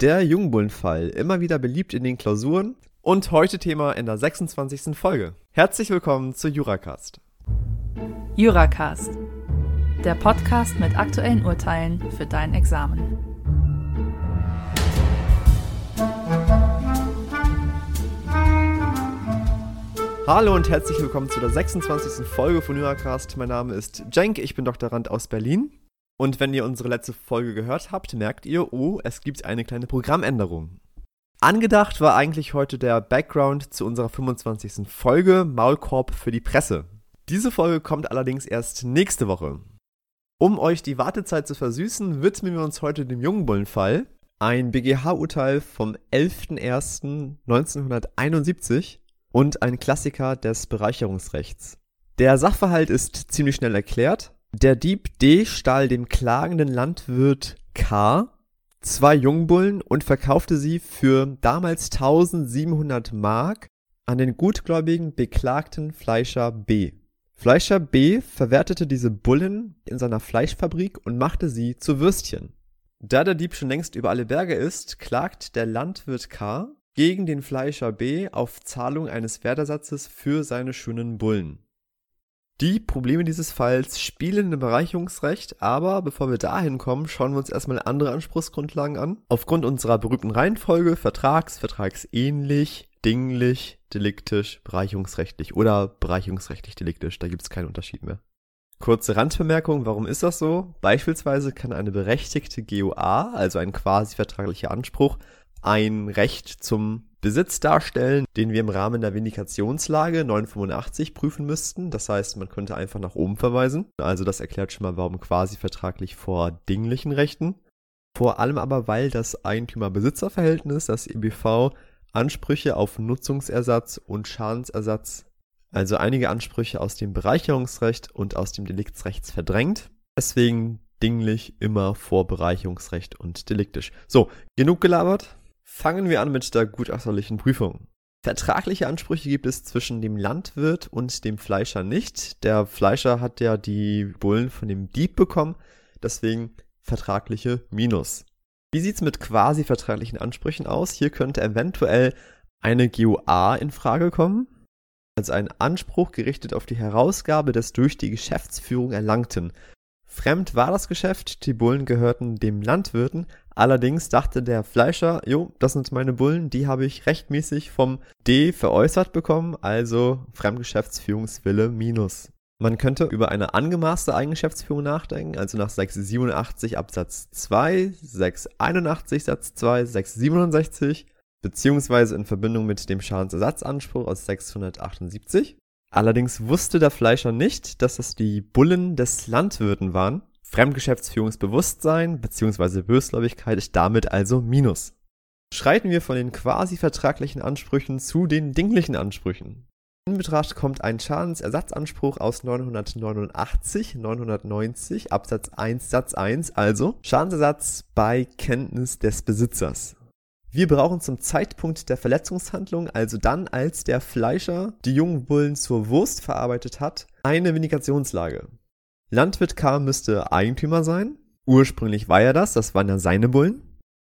Der Jungbullenfall, immer wieder beliebt in den Klausuren und heute Thema in der 26. Folge. Herzlich willkommen zu Juracast. Juracast, der Podcast mit aktuellen Urteilen für dein Examen. Hallo und herzlich willkommen zu der 26. Folge von Juracast. Mein Name ist Cenk, ich bin Doktorand aus Berlin. Und wenn ihr unsere letzte Folge gehört habt, merkt ihr, oh, es gibt eine kleine Programmänderung. Angedacht war eigentlich heute der Background zu unserer 25. Folge Maulkorb für die Presse. Diese Folge kommt allerdings erst nächste Woche. Um euch die Wartezeit zu versüßen, widmen wir uns heute dem Jungbullenfall, ein BGH-Urteil vom 11.01.1971 und ein Klassiker des Bereicherungsrechts. Der Sachverhalt ist ziemlich schnell erklärt. Der Dieb D stahl dem klagenden Landwirt K zwei Jungbullen und verkaufte sie für damals 1700 Mark an den gutgläubigen beklagten Fleischer B. Fleischer B verwertete diese Bullen in seiner Fleischfabrik und machte sie zu Würstchen. Da der Dieb schon längst über alle Berge ist, klagt der Landwirt K gegen den Fleischer B auf Zahlung eines Wertersatzes für seine schönen Bullen. Die Probleme dieses Falls spielen im Bereicherungsrecht, aber bevor wir dahin kommen, schauen wir uns erstmal andere Anspruchsgrundlagen an. Aufgrund unserer berühmten Reihenfolge Vertrags, vertragsähnlich, dinglich, deliktisch, bereicherungsrechtlich oder bereicherungsrechtlich deliktisch, da gibt es keinen Unterschied mehr. Kurze Randbemerkung, warum ist das so? Beispielsweise kann eine berechtigte GOA, also ein quasi vertraglicher Anspruch, ein Recht zum Besitz darstellen, den wir im Rahmen der Vindikationslage 985 prüfen müssten. Das heißt, man könnte einfach nach oben verweisen. Also das erklärt schon mal, warum quasi vertraglich vor dinglichen Rechten. Vor allem aber, weil das Eigentümer-Besitzer-Verhältnis, das EBV, Ansprüche auf Nutzungsersatz und Schadensersatz, also einige Ansprüche aus dem Bereicherungsrecht und aus dem Deliktsrecht verdrängt. Deswegen dinglich immer vor Bereicherungsrecht und deliktisch. So, genug gelabert. Fangen wir an mit der gutachterlichen Prüfung. Vertragliche Ansprüche gibt es zwischen dem Landwirt und dem Fleischer nicht. Der Fleischer hat ja die Bullen von dem Dieb bekommen, deswegen vertragliche Minus. Wie sieht's mit quasi vertraglichen Ansprüchen aus? Hier könnte eventuell eine GOA in Frage kommen, also ein Anspruch gerichtet auf die Herausgabe des durch die Geschäftsführung erlangten. Fremd war das Geschäft, die Bullen gehörten dem Landwirten, allerdings dachte der Fleischer, jo, das sind meine Bullen, die habe ich rechtmäßig vom D veräußert bekommen, also Fremdgeschäftsführungswille minus. Man könnte über eine angemaßte Eigengeschäftsführung nachdenken, also nach 687 Absatz 2, 681 Satz 2, 667, beziehungsweise in Verbindung mit dem Schadensersatzanspruch aus 678. Allerdings wusste der Fleischer nicht, dass es die Bullen des Landwirten waren. Fremdgeschäftsführungsbewusstsein bzw. Bösgläubigkeit ist damit also Minus. Schreiten wir von den quasi vertraglichen Ansprüchen zu den dinglichen Ansprüchen. In Betracht kommt ein Schadensersatzanspruch aus 989, 990 Absatz 1 Satz 1, also Schadensersatz bei Kenntnis des Besitzers. Wir brauchen zum Zeitpunkt der Verletzungshandlung, also dann, als der Fleischer die jungen Bullen zur Wurst verarbeitet hat, eine Vindikationslage. Landwirt K. müsste Eigentümer sein. Ursprünglich war er das, das waren ja seine Bullen.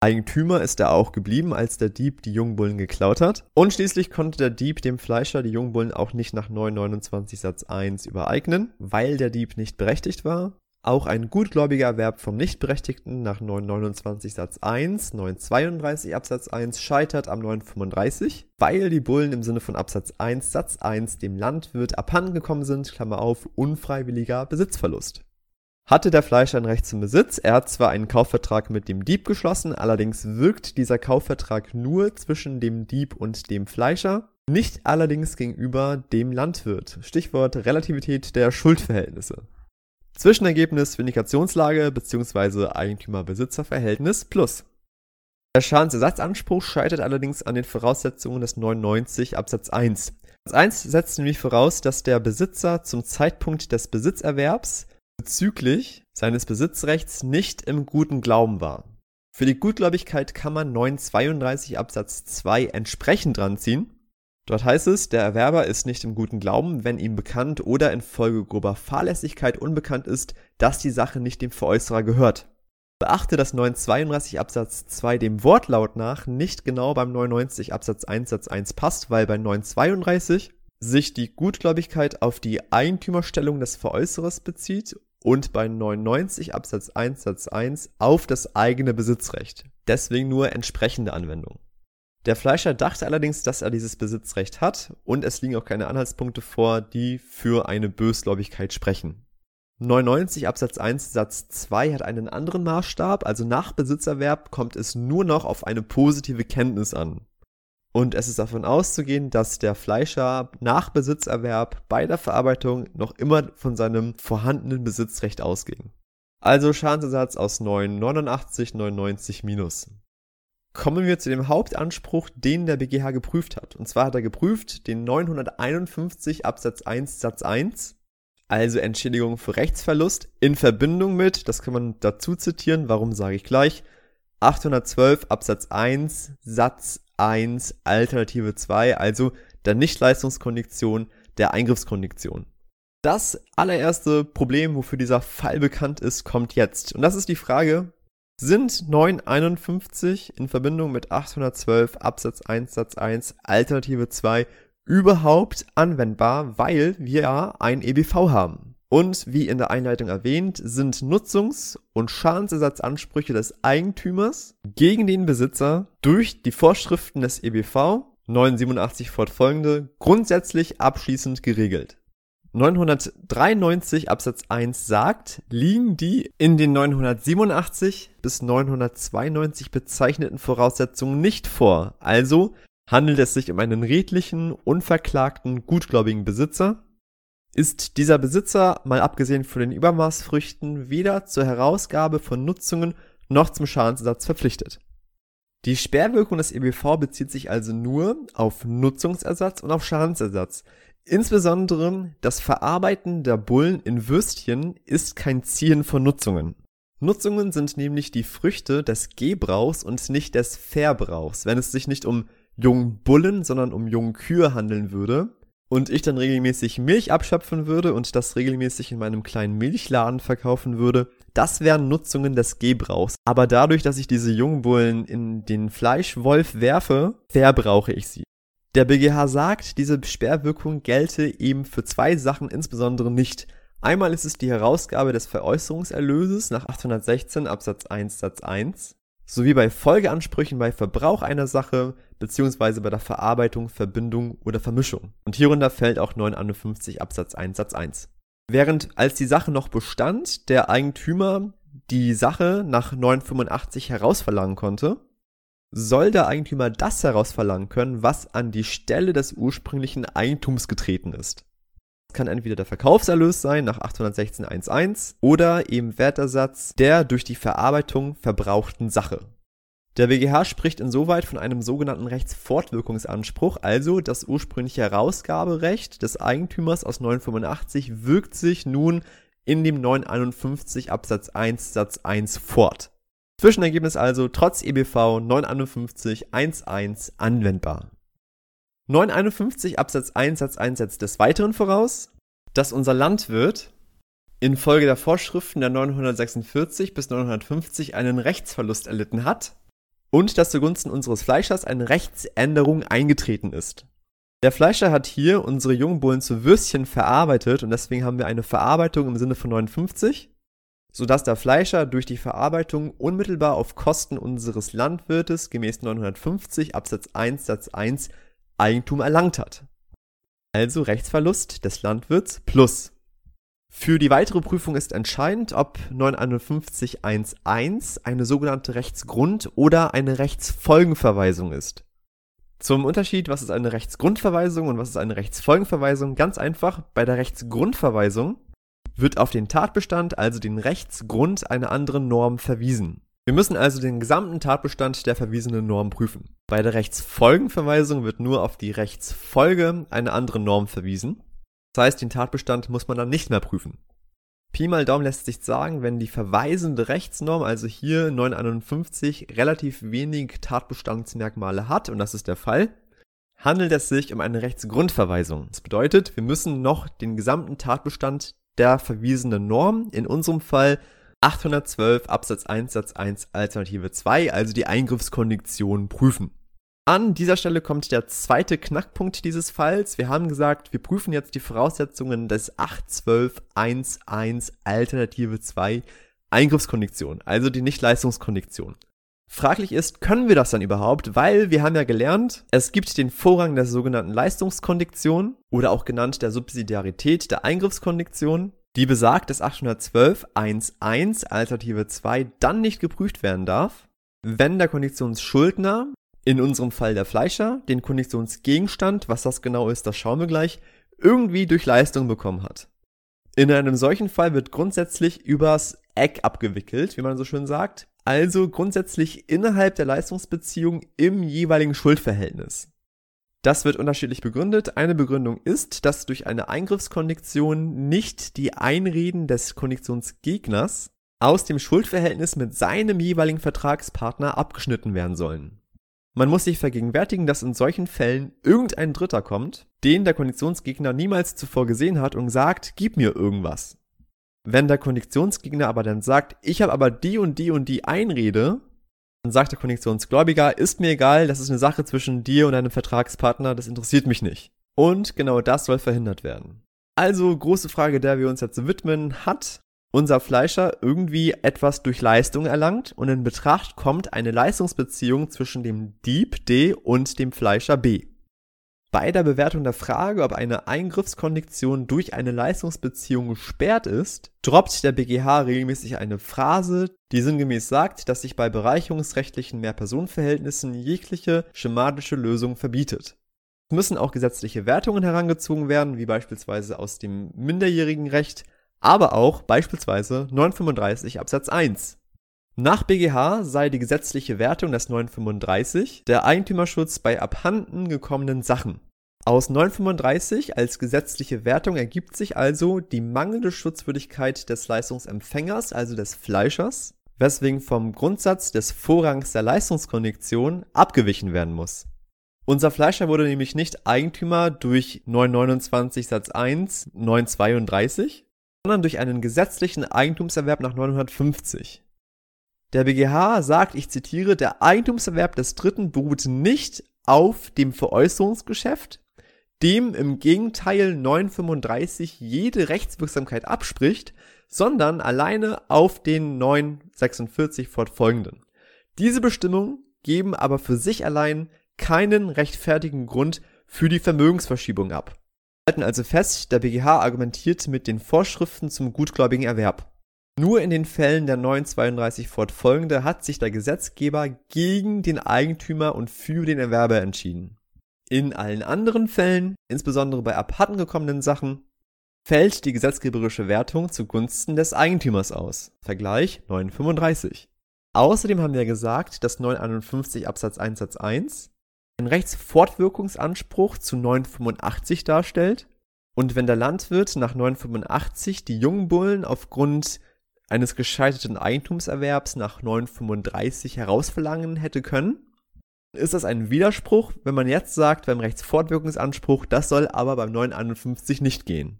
Eigentümer ist er auch geblieben, als der Dieb die Jungbullen geklaut hat. Und schließlich konnte der Dieb dem Fleischer die Jungbullen auch nicht nach 929 Satz 1 übereignen, weil der Dieb nicht berechtigt war. Auch ein gutgläubiger Erwerb vom Nichtberechtigten nach 929 Satz 1, 932 Absatz 1 scheitert am 935, weil die Bullen im Sinne von Absatz 1 Satz 1 dem Landwirt abhandengekommen sind, Klammer auf, unfreiwilliger Besitzverlust. Hatte der Fleischer ein Recht zum Besitz, er hat zwar einen Kaufvertrag mit dem Dieb geschlossen, allerdings wirkt dieser Kaufvertrag nur zwischen dem Dieb und dem Fleischer, nicht allerdings gegenüber dem Landwirt. Stichwort Relativität der Schuldverhältnisse. Zwischenergebnis Vindikationslage bzw. Eigentümer-Besitzer-Verhältnis plus. Der Schadensersatzanspruch scheitert allerdings an den Voraussetzungen des 99 Absatz 1. Absatz 1 setzt nämlich voraus, dass der Besitzer zum Zeitpunkt des Besitzerwerbs bezüglich seines Besitzrechts nicht im guten Glauben war. Für die Gutgläubigkeit kann man 932 Absatz 2 entsprechend dranziehen. Dort heißt es, der Erwerber ist nicht im guten Glauben, wenn ihm bekannt oder infolge grober Fahrlässigkeit unbekannt ist, dass die Sache nicht dem Veräußerer gehört. Beachte, dass 932 Absatz 2 dem Wortlaut nach nicht genau beim 99 Absatz 1 Satz 1 passt, weil bei 932 sich die Gutgläubigkeit auf die Eigentümerstellung des Veräußerers bezieht und bei 99 Absatz 1 Satz 1 auf das eigene Besitzrecht. Deswegen nur entsprechende Anwendung. Der Fleischer dachte allerdings, dass er dieses Besitzrecht hat und es liegen auch keine Anhaltspunkte vor, die für eine Bösgläubigkeit sprechen. 99 Absatz 1 Satz 2 hat einen anderen Maßstab, also nach Besitzerwerb kommt es nur noch auf eine positive Kenntnis an. Und es ist davon auszugehen, dass der Fleischer nach Besitzerwerb bei der Verarbeitung noch immer von seinem vorhandenen Besitzrecht ausging. Also Schadensersatz aus 989,99 minus. Kommen wir zu dem Hauptanspruch, den der BGH geprüft hat. Und zwar hat er geprüft den 951 Absatz 1 Satz 1 also Entschädigung für Rechtsverlust in Verbindung mit, das kann man dazu zitieren, warum sage ich gleich, 812 Absatz 1 Satz 1 Alternative 2, also der Nichtleistungskondition der Eingriffskondition. Das allererste Problem, wofür dieser Fall bekannt ist, kommt jetzt. Und das ist die Frage, sind 951 in Verbindung mit 812 Absatz 1 Satz 1 Alternative 2 überhaupt anwendbar, weil wir ja ein EBV haben. Und wie in der Einleitung erwähnt, sind Nutzungs- und Schadensersatzansprüche des Eigentümers gegen den Besitzer durch die Vorschriften des EBV 987 fortfolgende grundsätzlich abschließend geregelt. 993 Absatz 1 sagt, liegen die in den 987 bis 992 bezeichneten Voraussetzungen nicht vor, also Handelt es sich um einen redlichen, unverklagten, gutgläubigen Besitzer? Ist dieser Besitzer, mal abgesehen von den Übermaßfrüchten, weder zur Herausgabe von Nutzungen noch zum Schadensersatz verpflichtet? Die Sperrwirkung des EBV bezieht sich also nur auf Nutzungsersatz und auf Schadensersatz. Insbesondere das Verarbeiten der Bullen in Würstchen ist kein Ziehen von Nutzungen. Nutzungen sind nämlich die Früchte des Gebrauchs und nicht des Verbrauchs, wenn es sich nicht um jungen Bullen, sondern um jungen Kühe handeln würde und ich dann regelmäßig Milch abschöpfen würde und das regelmäßig in meinem kleinen Milchladen verkaufen würde, das wären Nutzungen des Gebrauchs. Aber dadurch, dass ich diese jungen Bullen in den Fleischwolf werfe, verbrauche ich sie. Der BGH sagt, diese Sperrwirkung gelte eben für zwei Sachen insbesondere nicht. Einmal ist es die Herausgabe des Veräußerungserlöses nach 816 Absatz 1 Satz 1 sowie bei Folgeansprüchen bei Verbrauch einer Sache beziehungsweise bei der Verarbeitung, Verbindung oder Vermischung. Und hierunter fällt auch 951 Absatz 1 Satz 1. Während als die Sache noch bestand, der Eigentümer die Sache nach 985 herausverlangen konnte, soll der Eigentümer das herausverlangen können, was an die Stelle des ursprünglichen Eigentums getreten ist kann entweder der Verkaufserlös sein nach 816.1.1 oder eben Wertersatz der durch die Verarbeitung verbrauchten Sache. Der BGH spricht insoweit von einem sogenannten Rechtsfortwirkungsanspruch, also das ursprüngliche Herausgaberecht des Eigentümers aus 985 wirkt sich nun in dem 951 Absatz 1 Satz 1 fort. Zwischenergebnis also trotz EBV 951 1.1 anwendbar. 951 Absatz 1 Satz 1 setzt des Weiteren voraus, dass unser Landwirt infolge der Vorschriften der 946 bis 950 einen Rechtsverlust erlitten hat und dass zugunsten unseres Fleischers eine Rechtsänderung eingetreten ist. Der Fleischer hat hier unsere Jungbullen zu Würstchen verarbeitet und deswegen haben wir eine Verarbeitung im Sinne von 59, sodass der Fleischer durch die Verarbeitung unmittelbar auf Kosten unseres Landwirtes gemäß 950 Absatz 1 Satz 1 Eigentum erlangt hat. Also Rechtsverlust des Landwirts plus. Für die weitere Prüfung ist entscheidend, ob 951.1.1 eine sogenannte Rechtsgrund- oder eine Rechtsfolgenverweisung ist. Zum Unterschied, was ist eine Rechtsgrundverweisung und was ist eine Rechtsfolgenverweisung? Ganz einfach, bei der Rechtsgrundverweisung wird auf den Tatbestand, also den Rechtsgrund einer anderen Norm verwiesen. Wir müssen also den gesamten Tatbestand der verwiesenen Norm prüfen. Bei der Rechtsfolgenverweisung wird nur auf die Rechtsfolge einer anderen Norm verwiesen. Das heißt, den Tatbestand muss man dann nicht mehr prüfen. Pi mal Daumen lässt sich sagen, wenn die verweisende Rechtsnorm, also hier 951, relativ wenig Tatbestandsmerkmale hat, und das ist der Fall, handelt es sich um eine Rechtsgrundverweisung. Das bedeutet, wir müssen noch den gesamten Tatbestand der verwiesenen Norm, in unserem Fall 812 Absatz 1 Satz 1 Alternative 2, also die Eingriffskondition prüfen. An dieser Stelle kommt der zweite Knackpunkt dieses Falls. Wir haben gesagt, wir prüfen jetzt die Voraussetzungen des 812.1.1 Alternative 2 Eingriffskondition, also die Nichtleistungskondition. Fraglich ist, können wir das dann überhaupt? Weil wir haben ja gelernt, es gibt den Vorrang der sogenannten Leistungskondition oder auch genannt der Subsidiarität der Eingriffskondition, die besagt, dass 812.1.1 Alternative 2 dann nicht geprüft werden darf, wenn der Konditionsschuldner in unserem Fall der Fleischer, den Konditionsgegenstand, was das genau ist, das schauen wir gleich, irgendwie durch Leistung bekommen hat. In einem solchen Fall wird grundsätzlich übers Eck abgewickelt, wie man so schön sagt, also grundsätzlich innerhalb der Leistungsbeziehung im jeweiligen Schuldverhältnis. Das wird unterschiedlich begründet. Eine Begründung ist, dass durch eine Eingriffskondition nicht die Einreden des Konditionsgegners aus dem Schuldverhältnis mit seinem jeweiligen Vertragspartner abgeschnitten werden sollen. Man muss sich vergegenwärtigen, dass in solchen Fällen irgendein Dritter kommt, den der Konditionsgegner niemals zuvor gesehen hat und sagt, gib mir irgendwas. Wenn der Konditionsgegner aber dann sagt, ich habe aber die und die und die Einrede, dann sagt der Konditionsgläubiger, ist mir egal, das ist eine Sache zwischen dir und deinem Vertragspartner, das interessiert mich nicht. Und genau das soll verhindert werden. Also große Frage, der wir uns jetzt widmen, hat unser Fleischer irgendwie etwas durch Leistung erlangt und in Betracht kommt eine Leistungsbeziehung zwischen dem Dieb D und dem Fleischer B. Bei der Bewertung der Frage, ob eine Eingriffskondition durch eine Leistungsbeziehung gesperrt ist, droppt der BGH regelmäßig eine Phrase, die sinngemäß sagt, dass sich bei bereicherungsrechtlichen Mehrpersonenverhältnissen jegliche schematische Lösung verbietet. Es müssen auch gesetzliche Wertungen herangezogen werden, wie beispielsweise aus dem minderjährigen Recht, aber auch beispielsweise 935 Absatz 1. Nach BGH sei die gesetzliche Wertung des 935 der Eigentümerschutz bei abhanden gekommenen Sachen. Aus 935 als gesetzliche Wertung ergibt sich also die mangelnde Schutzwürdigkeit des Leistungsempfängers, also des Fleischers, weswegen vom Grundsatz des Vorrangs der Leistungskondition abgewichen werden muss. Unser Fleischer wurde nämlich nicht Eigentümer durch 929 Satz 1, 932, sondern durch einen gesetzlichen Eigentumserwerb nach 950. Der BGH sagt, ich zitiere, der Eigentumserwerb des Dritten beruht nicht auf dem Veräußerungsgeschäft, dem im Gegenteil 935 jede Rechtswirksamkeit abspricht, sondern alleine auf den 946 fortfolgenden. Diese Bestimmungen geben aber für sich allein keinen rechtfertigen Grund für die Vermögensverschiebung ab halten also fest, der BGH argumentiert mit den Vorschriften zum gutgläubigen Erwerb. Nur in den Fällen der 932 fortfolgende hat sich der Gesetzgeber gegen den Eigentümer und für den Erwerber entschieden. In allen anderen Fällen, insbesondere bei abhanden gekommenen Sachen, fällt die gesetzgeberische Wertung zugunsten des Eigentümers aus. Vergleich 935. Außerdem haben wir gesagt, dass 951 Absatz 1 Satz 1 einen Rechtsfortwirkungsanspruch zu 985 darstellt und wenn der Landwirt nach 985 die Jungbullen aufgrund eines gescheiterten Eigentumserwerbs nach 935 herausverlangen hätte können, ist das ein Widerspruch, wenn man jetzt sagt beim Rechtsfortwirkungsanspruch, das soll aber beim 951 nicht gehen.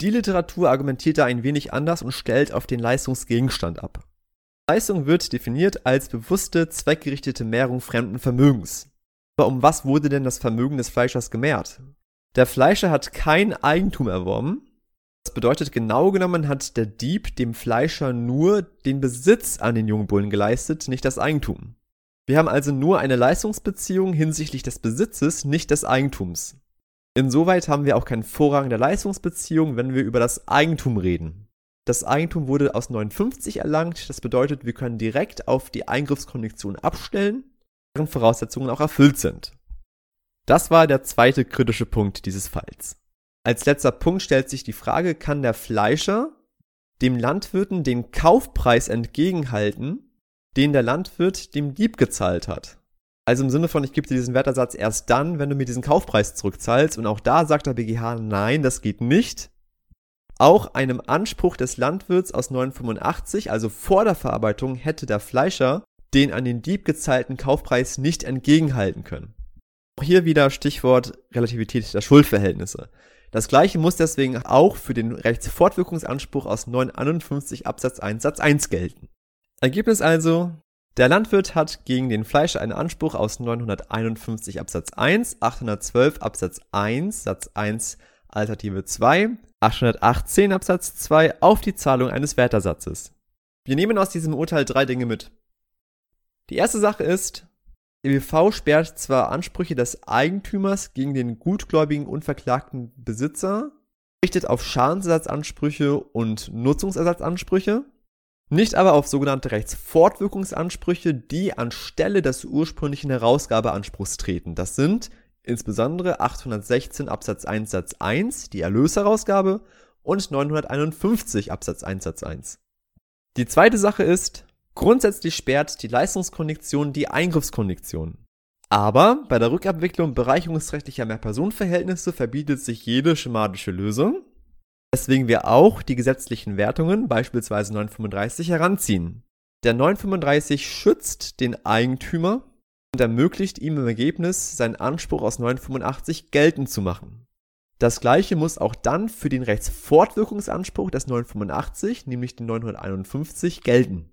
Die Literatur argumentiert da ein wenig anders und stellt auf den Leistungsgegenstand ab. Leistung wird definiert als bewusste, zweckgerichtete Mehrung fremden Vermögens. Aber um was wurde denn das Vermögen des Fleischers gemehrt? Der Fleischer hat kein Eigentum erworben. Das bedeutet, genau genommen hat der Dieb dem Fleischer nur den Besitz an den Jungbullen geleistet, nicht das Eigentum. Wir haben also nur eine Leistungsbeziehung hinsichtlich des Besitzes, nicht des Eigentums. Insoweit haben wir auch keinen Vorrang der Leistungsbeziehung, wenn wir über das Eigentum reden. Das Eigentum wurde aus 59 erlangt, das bedeutet, wir können direkt auf die Eingriffskondition abstellen deren Voraussetzungen auch erfüllt sind. Das war der zweite kritische Punkt dieses Falls. Als letzter Punkt stellt sich die Frage, kann der Fleischer dem Landwirten den Kaufpreis entgegenhalten, den der Landwirt dem Dieb gezahlt hat? Also im Sinne von, ich gebe dir diesen Wertersatz erst dann, wenn du mir diesen Kaufpreis zurückzahlst. Und auch da sagt der BGH, nein, das geht nicht. Auch einem Anspruch des Landwirts aus 985, also vor der Verarbeitung, hätte der Fleischer den an den Dieb gezahlten Kaufpreis nicht entgegenhalten können. Auch hier wieder Stichwort Relativität der Schuldverhältnisse. Das gleiche muss deswegen auch für den Rechtsfortwirkungsanspruch aus 951 Absatz 1 Satz 1 gelten. Ergebnis also, der Landwirt hat gegen den Fleischer einen Anspruch aus 951 Absatz 1, 812 Absatz 1 Satz 1 Alternative 2, 818 Absatz 2 auf die Zahlung eines Wertersatzes. Wir nehmen aus diesem Urteil drei Dinge mit. Die erste Sache ist, EWV sperrt zwar Ansprüche des Eigentümers gegen den gutgläubigen unverklagten Besitzer, richtet auf Schadensersatzansprüche und Nutzungsersatzansprüche, nicht aber auf sogenannte Rechtsfortwirkungsansprüche, die anstelle des ursprünglichen Herausgabeanspruchs treten. Das sind insbesondere 816 Absatz 1 Satz 1, die Erlösherausgabe, und 951 Absatz 1 Satz 1. Die zweite Sache ist, Grundsätzlich sperrt die Leistungskondition die Eingriffskondition. Aber bei der Rückabwicklung bereicherungsrechtlicher Mehrpersonenverhältnisse verbietet sich jede schematische Lösung, weswegen wir auch die gesetzlichen Wertungen, beispielsweise 935, heranziehen. Der 935 schützt den Eigentümer und ermöglicht ihm im Ergebnis seinen Anspruch aus 985 geltend zu machen. Das gleiche muss auch dann für den Rechtsfortwirkungsanspruch des 985, nämlich den 951, gelten.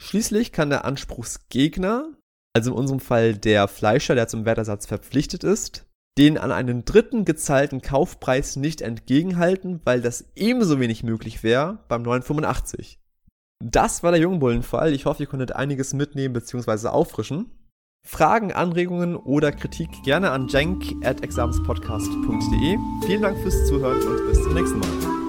Schließlich kann der Anspruchsgegner, also in unserem Fall der Fleischer, der zum Wertersatz verpflichtet ist, den an einen dritten gezahlten Kaufpreis nicht entgegenhalten, weil das ebenso wenig möglich wäre beim 985. Das war der Jungbullenfall. Ich hoffe, ihr konntet einiges mitnehmen bzw. auffrischen. Fragen, Anregungen oder Kritik gerne an jenk at examenspodcast.de. Vielen Dank fürs Zuhören und bis zum nächsten Mal.